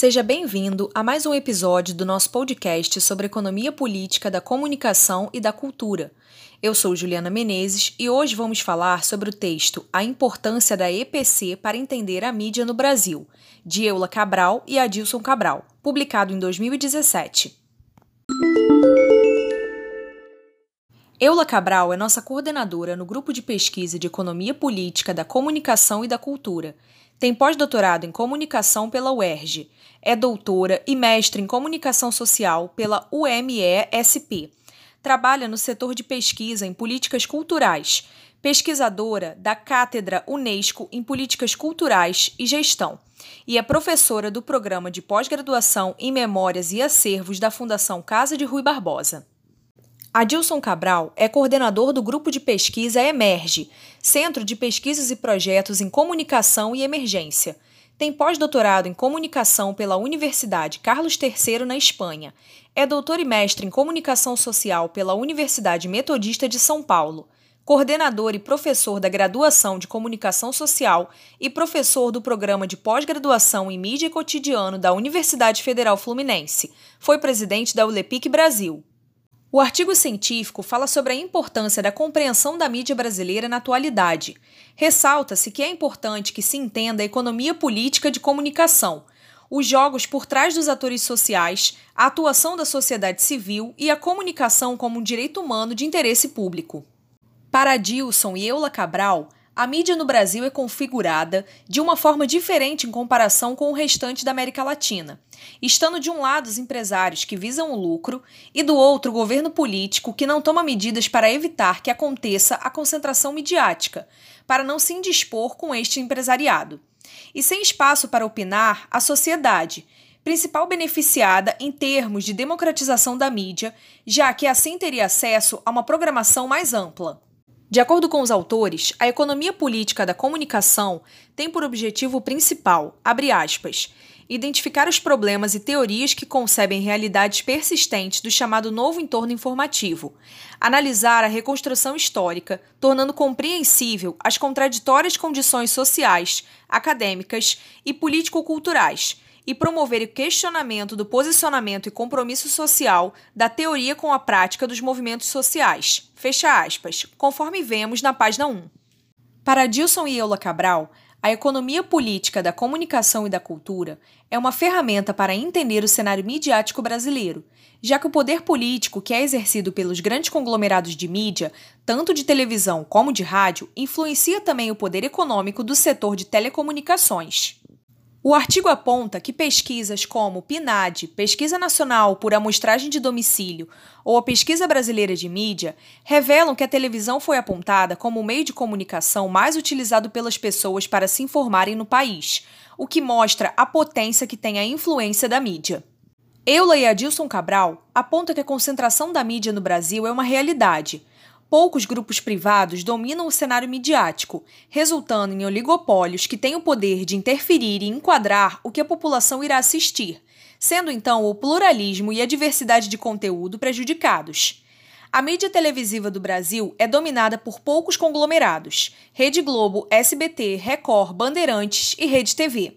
Seja bem-vindo a mais um episódio do nosso podcast sobre economia política da comunicação e da cultura. Eu sou Juliana Menezes e hoje vamos falar sobre o texto A Importância da EPC para Entender a Mídia no Brasil, de Eula Cabral e Adilson Cabral, publicado em 2017. Eula Cabral é nossa coordenadora no grupo de pesquisa de Economia Política da Comunicação e da Cultura. Tem pós-doutorado em Comunicação pela UERJ é doutora e mestre em comunicação social pela UMESP. Trabalha no setor de pesquisa em políticas culturais, pesquisadora da Cátedra Unesco em Políticas Culturais e Gestão, e é professora do programa de pós-graduação em Memórias e Acervos da Fundação Casa de Rui Barbosa. Adilson Cabral é coordenador do grupo de pesquisa Emerge, Centro de Pesquisas e Projetos em Comunicação e Emergência tem pós-doutorado em comunicação pela Universidade Carlos III na Espanha. É doutor e mestre em comunicação social pela Universidade Metodista de São Paulo. Coordenador e professor da graduação de comunicação social e professor do programa de pós-graduação em mídia e cotidiano da Universidade Federal Fluminense. Foi presidente da ULEPIC Brasil. O artigo científico fala sobre a importância da compreensão da mídia brasileira na atualidade. Ressalta-se que é importante que se entenda a economia política de comunicação, os jogos por trás dos atores sociais, a atuação da sociedade civil e a comunicação como um direito humano de interesse público. Para Dilson e Eula Cabral, a mídia no Brasil é configurada de uma forma diferente em comparação com o restante da América Latina, estando de um lado os empresários que visam o lucro e do outro o governo político que não toma medidas para evitar que aconteça a concentração midiática, para não se indispor com este empresariado. E sem espaço para opinar, a sociedade, principal beneficiada em termos de democratização da mídia, já que assim teria acesso a uma programação mais ampla. De acordo com os autores, a economia política da comunicação tem por objetivo principal, aspas, identificar os problemas e teorias que concebem realidades persistentes do chamado novo entorno informativo, analisar a reconstrução histórica, tornando compreensível as contraditórias condições sociais, acadêmicas e político-culturais e promover o questionamento do posicionamento e compromisso social da teoria com a prática dos movimentos sociais. Fecha aspas, conforme vemos na página 1. Para Dilson e Eula Cabral, a economia política da comunicação e da cultura é uma ferramenta para entender o cenário midiático brasileiro, já que o poder político que é exercido pelos grandes conglomerados de mídia, tanto de televisão como de rádio, influencia também o poder econômico do setor de telecomunicações. O artigo aponta que pesquisas como PNAD, Pesquisa Nacional por Amostragem de Domicílio, ou a Pesquisa Brasileira de Mídia, revelam que a televisão foi apontada como o meio de comunicação mais utilizado pelas pessoas para se informarem no país, o que mostra a potência que tem a influência da mídia. Eula e Adilson Cabral apontam que a concentração da mídia no Brasil é uma realidade, Poucos grupos privados dominam o cenário midiático, resultando em oligopólios que têm o poder de interferir e enquadrar o que a população irá assistir, sendo então o pluralismo e a diversidade de conteúdo prejudicados. A mídia televisiva do Brasil é dominada por poucos conglomerados: Rede Globo, SBT, Record, Bandeirantes e Rede TV.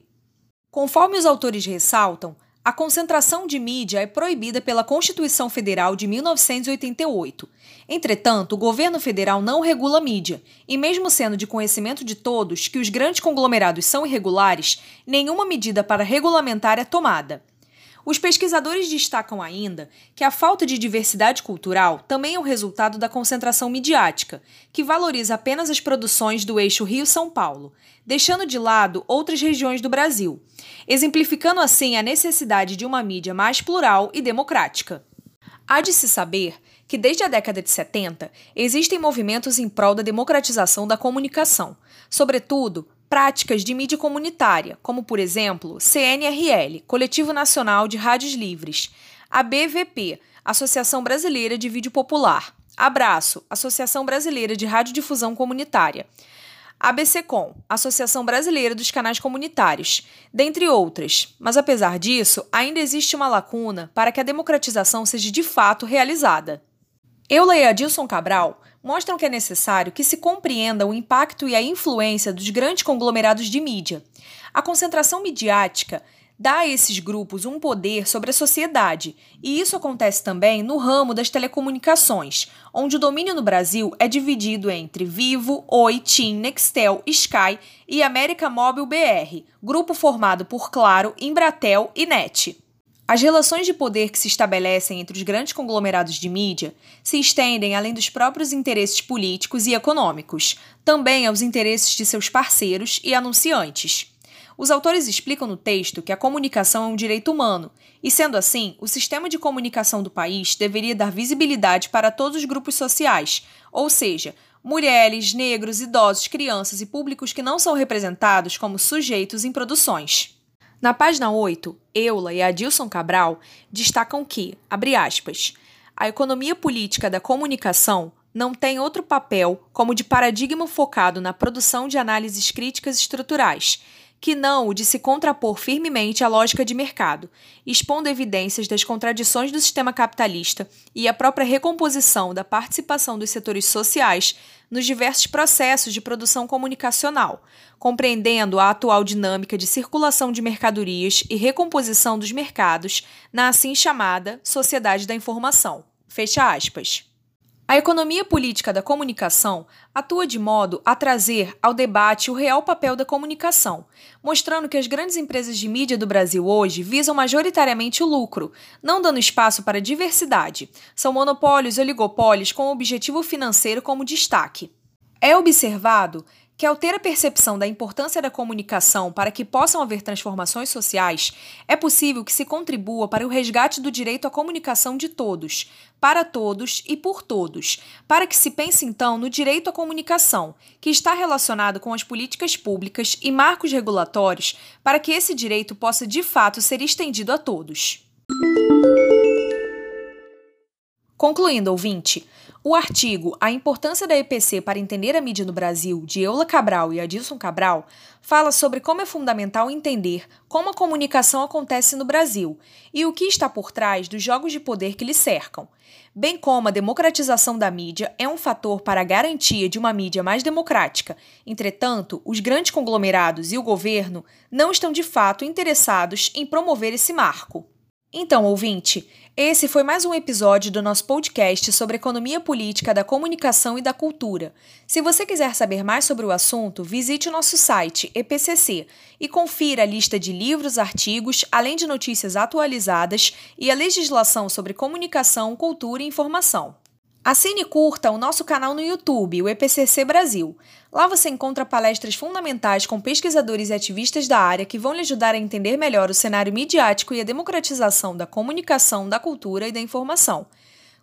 Conforme os autores ressaltam, a concentração de mídia é proibida pela Constituição Federal de 1988. Entretanto, o governo federal não regula a mídia, e mesmo sendo de conhecimento de todos que os grandes conglomerados são irregulares, nenhuma medida para regulamentar é tomada. Os pesquisadores destacam ainda que a falta de diversidade cultural também é o resultado da concentração midiática, que valoriza apenas as produções do eixo Rio-São Paulo, deixando de lado outras regiões do Brasil, exemplificando assim a necessidade de uma mídia mais plural e democrática. Há de se saber que desde a década de 70 existem movimentos em prol da democratização da comunicação, sobretudo práticas de mídia comunitária, como por exemplo CNRL, Coletivo Nacional de Rádios Livres, a BVP, Associação Brasileira de Vídeo Popular, Abraço, Associação Brasileira de Radiodifusão Comunitária, ABCCom, Associação Brasileira dos Canais Comunitários, dentre outras. Mas apesar disso, ainda existe uma lacuna para que a democratização seja de fato realizada. Eula e Adilson Cabral mostram que é necessário que se compreenda o impacto e a influência dos grandes conglomerados de mídia. A concentração midiática dá a esses grupos um poder sobre a sociedade, e isso acontece também no ramo das telecomunicações, onde o domínio no Brasil é dividido entre Vivo, Oi, TIM, Nextel, Sky e América Móvel BR, grupo formado por Claro, Embratel e NET. As relações de poder que se estabelecem entre os grandes conglomerados de mídia se estendem além dos próprios interesses políticos e econômicos, também aos interesses de seus parceiros e anunciantes. Os autores explicam no texto que a comunicação é um direito humano, e sendo assim, o sistema de comunicação do país deveria dar visibilidade para todos os grupos sociais, ou seja, mulheres, negros, idosos, crianças e públicos que não são representados como sujeitos em produções. Na página 8, Eula e Adilson Cabral destacam que, abre aspas, a economia política da comunicação não tem outro papel como de paradigma focado na produção de análises críticas estruturais, que não o de se contrapor firmemente à lógica de mercado, expondo evidências das contradições do sistema capitalista e a própria recomposição da participação dos setores sociais nos diversos processos de produção comunicacional, compreendendo a atual dinâmica de circulação de mercadorias e recomposição dos mercados na assim chamada sociedade da informação. Fecha aspas. A economia política da comunicação atua de modo a trazer ao debate o real papel da comunicação, mostrando que as grandes empresas de mídia do Brasil hoje visam majoritariamente o lucro, não dando espaço para diversidade. São monopólios e oligopólios com o objetivo financeiro como destaque. É observado que, ao ter a percepção da importância da comunicação para que possam haver transformações sociais, é possível que se contribua para o resgate do direito à comunicação de todos, para todos e por todos, para que se pense então no direito à comunicação, que está relacionado com as políticas públicas e marcos regulatórios para que esse direito possa de fato ser estendido a todos. Concluindo, ouvinte, o artigo A Importância da EPC para Entender a Mídia no Brasil, de Eula Cabral e Adilson Cabral, fala sobre como é fundamental entender como a comunicação acontece no Brasil e o que está por trás dos jogos de poder que lhe cercam, bem como a democratização da mídia é um fator para a garantia de uma mídia mais democrática. Entretanto, os grandes conglomerados e o governo não estão de fato interessados em promover esse marco. Então, ouvinte, esse foi mais um episódio do nosso podcast sobre economia política da comunicação e da cultura. Se você quiser saber mais sobre o assunto, visite o nosso site EPCC e confira a lista de livros, artigos, além de notícias atualizadas e a legislação sobre comunicação, cultura e informação. Assine e curta o nosso canal no YouTube, o EPCC Brasil. Lá você encontra palestras fundamentais com pesquisadores e ativistas da área que vão lhe ajudar a entender melhor o cenário midiático e a democratização da comunicação, da cultura e da informação.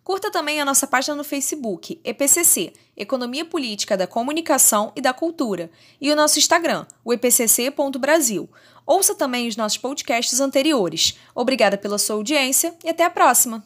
Curta também a nossa página no Facebook, EPCC, Economia Política da Comunicação e da Cultura, e o nosso Instagram, o epcc.brasil. Ouça também os nossos podcasts anteriores. Obrigada pela sua audiência e até a próxima!